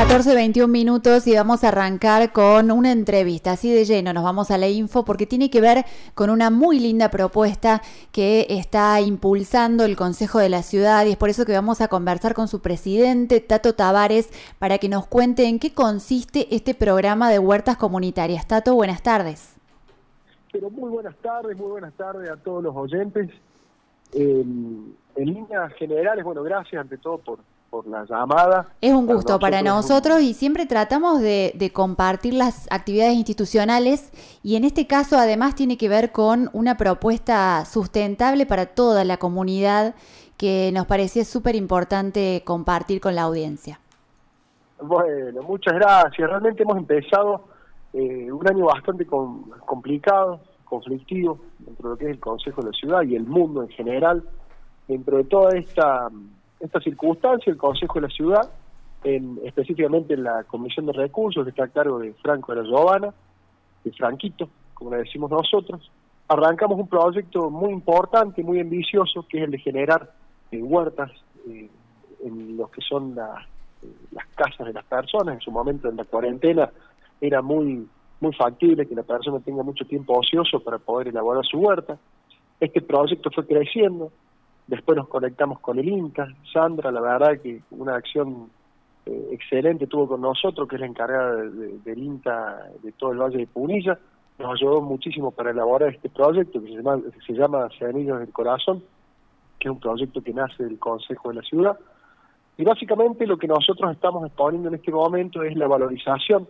14, 21 minutos y vamos a arrancar con una entrevista así de lleno. Nos vamos a la info porque tiene que ver con una muy linda propuesta que está impulsando el Consejo de la Ciudad y es por eso que vamos a conversar con su presidente, Tato Tavares, para que nos cuente en qué consiste este programa de huertas comunitarias. Tato, buenas tardes. Pero muy buenas tardes, muy buenas tardes a todos los oyentes. en líneas generales, bueno, gracias ante todo por por la llamada. Es un gusto para nosotros, y siempre tratamos de, compartir las actividades institucionales y en este caso además tiene que ver con una propuesta sustentable para toda la comunidad que nos parecía súper importante compartir con la audiencia. Bueno, muchas gracias. Realmente hemos empezado eh, un año bastante complicado, conflictivo, dentro de lo que es el Consejo de la Ciudad y el mundo en general, dentro de toda esta esta circunstancia, el Consejo de la Ciudad, en, específicamente en la Comisión de Recursos, que está a cargo de Franco de la Giovana, de Franquito, como le decimos nosotros, arrancamos un proyecto muy importante, muy ambicioso, que es el de generar eh, huertas eh, en lo que son eh, las casas de las personas. En su momento, en la cuarentena, era muy muy factible que la persona tenga mucho tiempo ocioso para poder elaborar su huerta. Este proyecto fue creciendo, Después nos conectamos con el INCA. Sandra, la verdad que una acción eh, excelente tuvo con nosotros, que es la encargada del INCA de todo el Valle de Punilla. Nos ayudó muchísimo para elaborar este proyecto que se llama, se del Corazón, que es un proyecto que nace del Consejo de la Ciudad. Y básicamente lo que nosotros estamos exponiendo en este momento es la valorización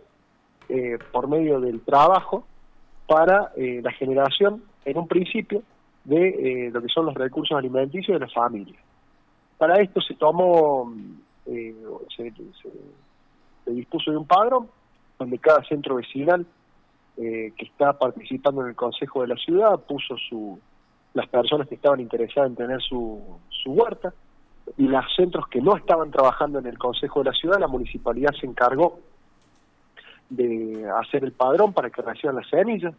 eh, por medio del trabajo para eh, la generación, en un principio, de eh, lo que son los recursos alimenticios de la familia. Para esto se tomó, eh, se, dispuso de un padrón donde cada centro vecinal eh, que está participando en el Consejo de la Ciudad puso su, las personas que estaban interesadas en tener su, su huerta y los centros que no estaban trabajando en el Consejo de la Ciudad, la municipalidad se encargó de hacer el padrón para que reciban las semillas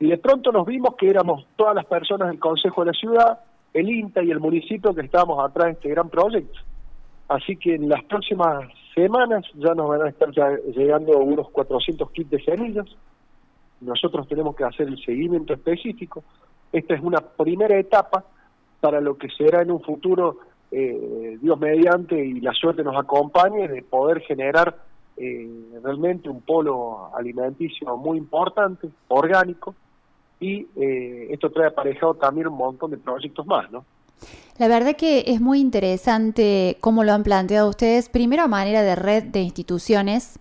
y de pronto nos vimos que éramos todas las personas del Consejo de la Ciudad, el INTA y el municipio que estábamos atrás de este gran proyecto. Así que en las próximas semanas ya nos van a estar llegando unos 400 kits de semillas. Nosotros tenemos que hacer el seguimiento específico. Esta es una primera etapa para lo que será en un futuro, eh, Dios mediante y la suerte nos acompañe, de poder generar eh, realmente un polo alimenticio muy importante, orgánico, y eh, esto trae aparejado también un montón de proyectos más, ¿no? La verdad que es muy interesante cómo lo han planteado ustedes, primero a manera de red de instituciones,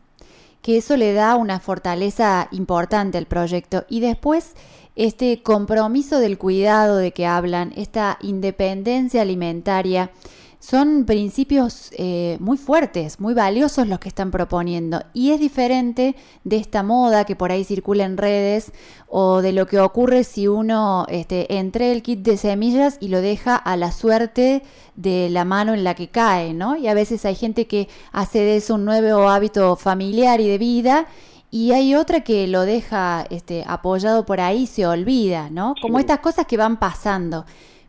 que eso le da una fortaleza importante al proyecto, y después este compromiso del cuidado de que hablan, esta independencia alimentaria, son principios eh, muy fuertes, muy valiosos los que están proponiendo. Y es diferente de esta moda que por ahí circula en redes o de lo que ocurre si uno este, entre el kit de semillas y lo deja a la suerte de la mano en la que cae, ¿no? Y a veces hay gente que hace de eso un nuevo hábito familiar y de vida y hay otra que lo deja este, apoyado por ahí y se olvida, ¿no? Como estas cosas que van pasando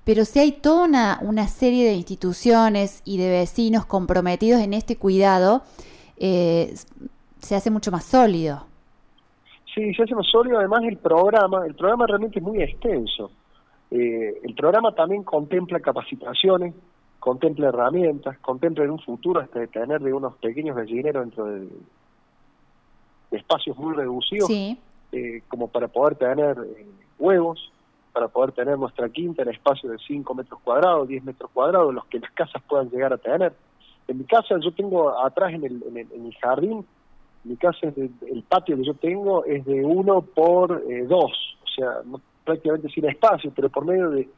pero si hay toda una, serie de instituciones y de vecinos comprometidos en este cuidado, eh, se hace mucho más sólido. Sí, se hace más sólido. Además, el programa, el programa realmente es muy extenso. Eh, el programa también contempla capacitaciones, contempla herramientas, contempla en un futuro hasta de tener de unos pequeños gallineros dentro de, espacios muy reducidos, eh, como para poder tener huevos, para poder tener nuestra quinta en espacio de 5 metros cuadrados, 10 metros cuadrados, los que las casas puedan llegar a tener. En mi casa yo tengo atrás en el, en el, jardín, mi casa es el patio que yo tengo es de 1 por 2, eh, o sea, prácticamente sin espacio, pero por medio de,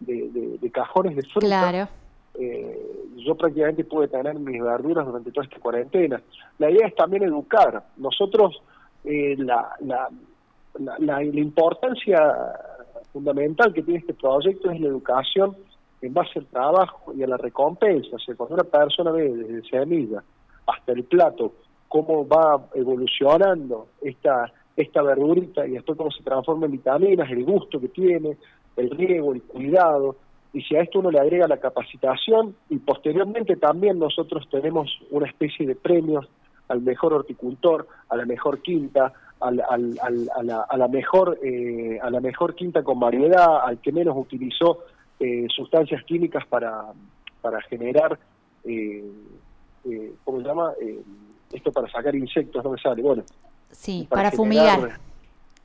de, cajones de fruta. Claro. Eh, yo prácticamente pude tener mis verduras durante toda esta cuarentena. La idea es también educar. Nosotros, eh, la, la, la, la, importancia fundamental que tiene este proyecto es la educación en base al trabajo y a la recompensa. O sea, cuando una persona ve desde semilla hasta el plato cómo va evolucionando esta, esta verdurita y después cómo se transforma en vitaminas, el gusto que tiene, el riego, el cuidado, y si a esto uno le agrega la capacitación y posteriormente también nosotros tenemos una especie de premios al mejor horticultor, a la mejor quinta, al, al, a, la, a, la, mejor eh, a la mejor quinta con variedad, al que menos utilizó eh, sustancias químicas para, para generar, eh, eh, ¿cómo se llama? Eh, esto para sacar insectos, no me sale, bueno. Sí, para, fumigar.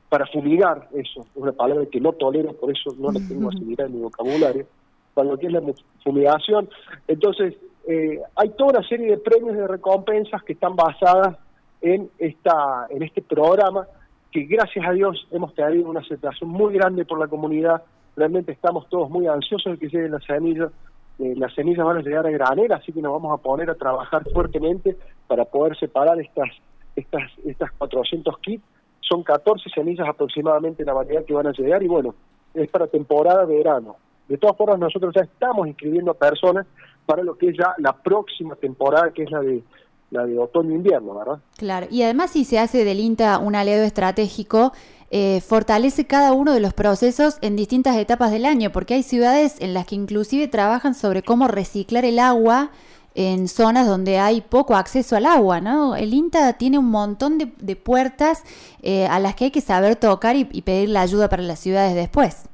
Para fumigar, eso, es una palabra que no tolero, por eso no la tengo asimilada en mi vocabulario, para lo que es la fumigación. Entonces, eh, hay toda una serie de premios de recompensas que están basadas en, esta, en este programa, que gracias a Dios hemos tenido una aceptación muy grande por la comunidad, realmente estamos todos muy ansiosos de que lleguen las semillas, eh, las semillas van a llegar a granera, así que nos vamos a poner a trabajar fuertemente para poder separar estas, estas, estas 400 kits. Son 14 semillas aproximadamente la variedad que van a llegar y bueno, es para temporada de verano. De todas formas, nosotros ya estamos inscribiendo a personas para lo que es ya la próxima temporada, que es la de la de otoño-invierno, ¿verdad? Claro, y además si se hace del INTA un aliado estratégico, eh, fortalece cada uno de los procesos en distintas etapas del año, porque hay ciudades en las que inclusive trabajan sobre cómo reciclar el agua en zonas donde hay poco acceso al agua, ¿no? El INTA tiene un montón de, puertas eh, a las que hay que saber tocar y, pedir la ayuda para las ciudades después.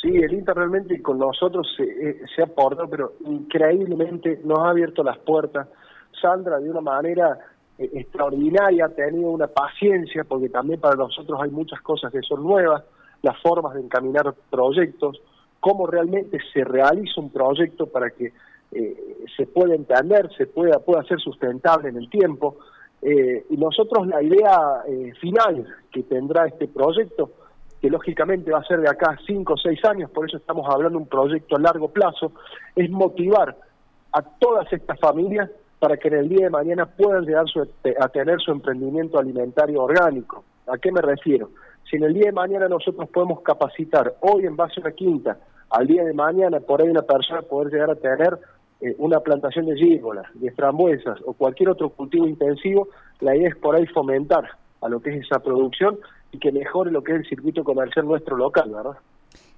Sí, el INTA realmente con nosotros se, eh, se ha portado, pero increíblemente nos ha abierto las puertas. Sandra, de una manera eh, extraordinaria, ha tenido una paciencia, porque también para nosotros hay muchas cosas que son nuevas, las formas de encaminar proyectos, cómo realmente se realiza un proyecto para que eh, se pueda entender, se pueda, pueda ser sustentable en el tiempo. Eh, y nosotros la idea final que tendrá este proyecto, que lógicamente va a ser de acá cinco o seis años, por eso estamos hablando de un proyecto a largo plazo, es motivar a todas estas familias para que en el día de mañana puedan llegar a tener su emprendimiento alimentario orgánico. ¿A qué me refiero? Si en el día de mañana nosotros podemos capacitar hoy en base a una quinta, al día de mañana por ahí una persona poder llegar a tener eh, una plantación de gígolas, de frambuesas o cualquier otro cultivo intensivo, la idea es por ahí fomentar a lo que es esa producción y que mejore lo que es el circuito comercial nuestro local, ¿verdad?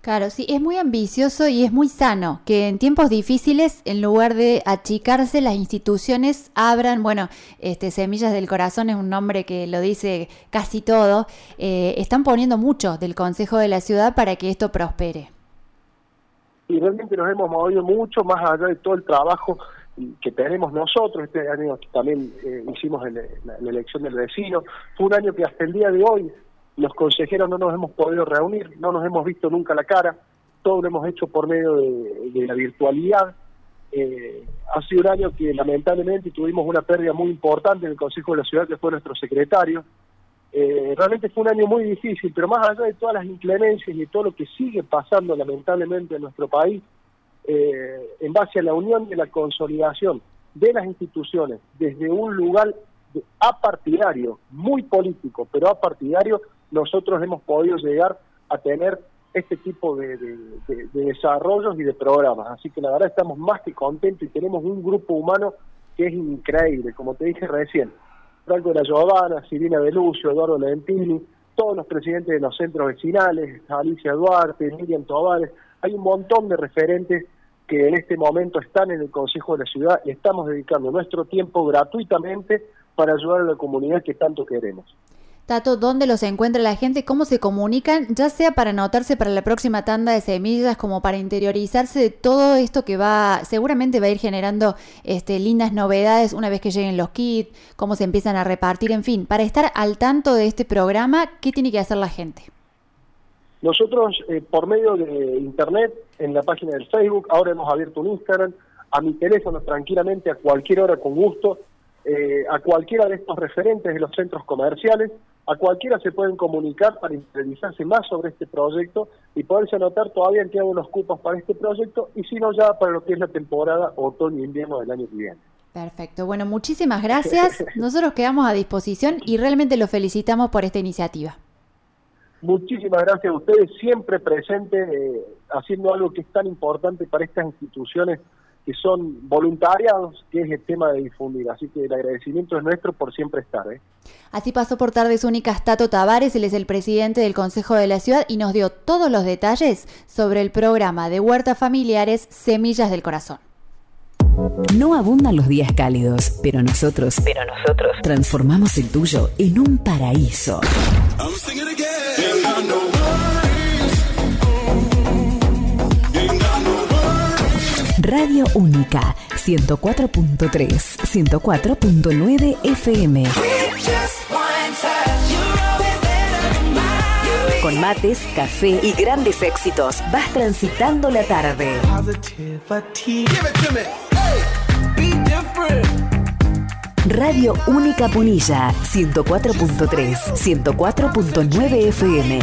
Claro, sí, es muy ambicioso y es muy sano que en tiempos difíciles, en lugar de achicarse, las instituciones abran, bueno, este, Semillas del Corazón es un nombre que lo dice casi todo, eh, están poniendo mucho del Consejo de la Ciudad para que esto prospere. Y realmente nos hemos movido mucho, más allá de todo el trabajo que tenemos nosotros, este año también eh, hicimos la elección del vecino, fue un año que hasta el día de hoy los consejeros no nos hemos podido reunir, no nos hemos visto nunca la cara, todo lo hemos hecho por medio de, la virtualidad. Eh, ha sido un año que lamentablemente tuvimos una pérdida muy importante en el Consejo de la Ciudad, que fue nuestro secretario. Eh, realmente fue un año muy difícil, pero más allá de todas las inclemencias y de todo lo que sigue pasando lamentablemente en nuestro país, eh, en base a la unión y la consolidación de las instituciones desde un lugar apartidario, muy político, pero apartidario, nosotros hemos podido llegar a tener este tipo de, desarrollos y de programas. Así que la verdad estamos más que contentos y tenemos un grupo humano que es increíble, como te dije recién. Franco de la Giovanna, Silvina Belucio, Eduardo Lentini, todos los presidentes de los centros vecinales, Alicia Duarte, Miriam Tovares, hay un montón de referentes que en este momento están en el Consejo de la Ciudad y estamos dedicando nuestro tiempo gratuitamente para ayudar a la comunidad que tanto queremos. Tato, ¿dónde los encuentra la gente? ¿Cómo se comunican? Ya sea para anotarse para la próxima tanda de semillas, como para interiorizarse de todo esto que va, seguramente va a ir generando este, lindas novedades una vez que lleguen los kits, cómo se empiezan a repartir, en fin, para estar al tanto de este programa, ¿qué tiene que hacer la gente? Nosotros, eh, por medio de internet, en la página del Facebook, ahora hemos abierto un Instagram, a mi teléfono tranquilamente, a cualquier hora con gusto, eh, a cualquiera de estos referentes de los centros comerciales, a cualquiera se pueden comunicar para interesarse más sobre este proyecto y poderse anotar todavía en qué hago los cupos para este proyecto y si no ya para lo que es la temporada otoño-invierno del año que viene. Perfecto. Bueno, muchísimas gracias. Nosotros quedamos a disposición y realmente los felicitamos por esta iniciativa. Muchísimas gracias a ustedes, siempre presentes, eh, haciendo algo que es tan importante para estas instituciones que son voluntariados, que es el tema de difundir. Así que el agradecimiento es nuestro por siempre estar. ¿eh? Así pasó por Tardes Únicas Tato Tavares, él es el presidente del Consejo de la Ciudad y nos dio todos los detalles sobre el programa de huertas familiares Semillas del Corazón. No abundan los días cálidos, pero nosotros, pero nosotros transformamos el tuyo en un paraíso. Radio Única 104.3, 104.9 FM. Con mates, café y grandes éxitos, vas transitando la tarde. Radio Única Punilla 104.3, 104.9 FM.